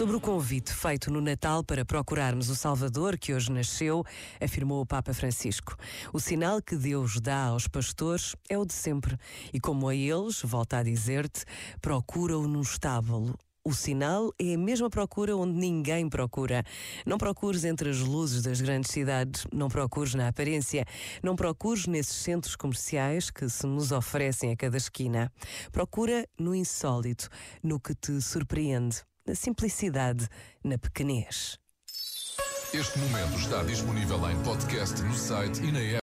Sobre o convite feito no Natal para procurarmos o Salvador que hoje nasceu, afirmou o Papa Francisco. O sinal que Deus dá aos pastores é o de sempre. E como a eles, volta a dizer-te, procura-o no estábulo. O sinal é a mesma procura onde ninguém procura. Não procures entre as luzes das grandes cidades, não procures na aparência, não procures nesses centros comerciais que se nos oferecem a cada esquina. Procura no insólito, no que te surpreende na simplicidade, na pequenez. Este momento está disponível em podcast no site e na app.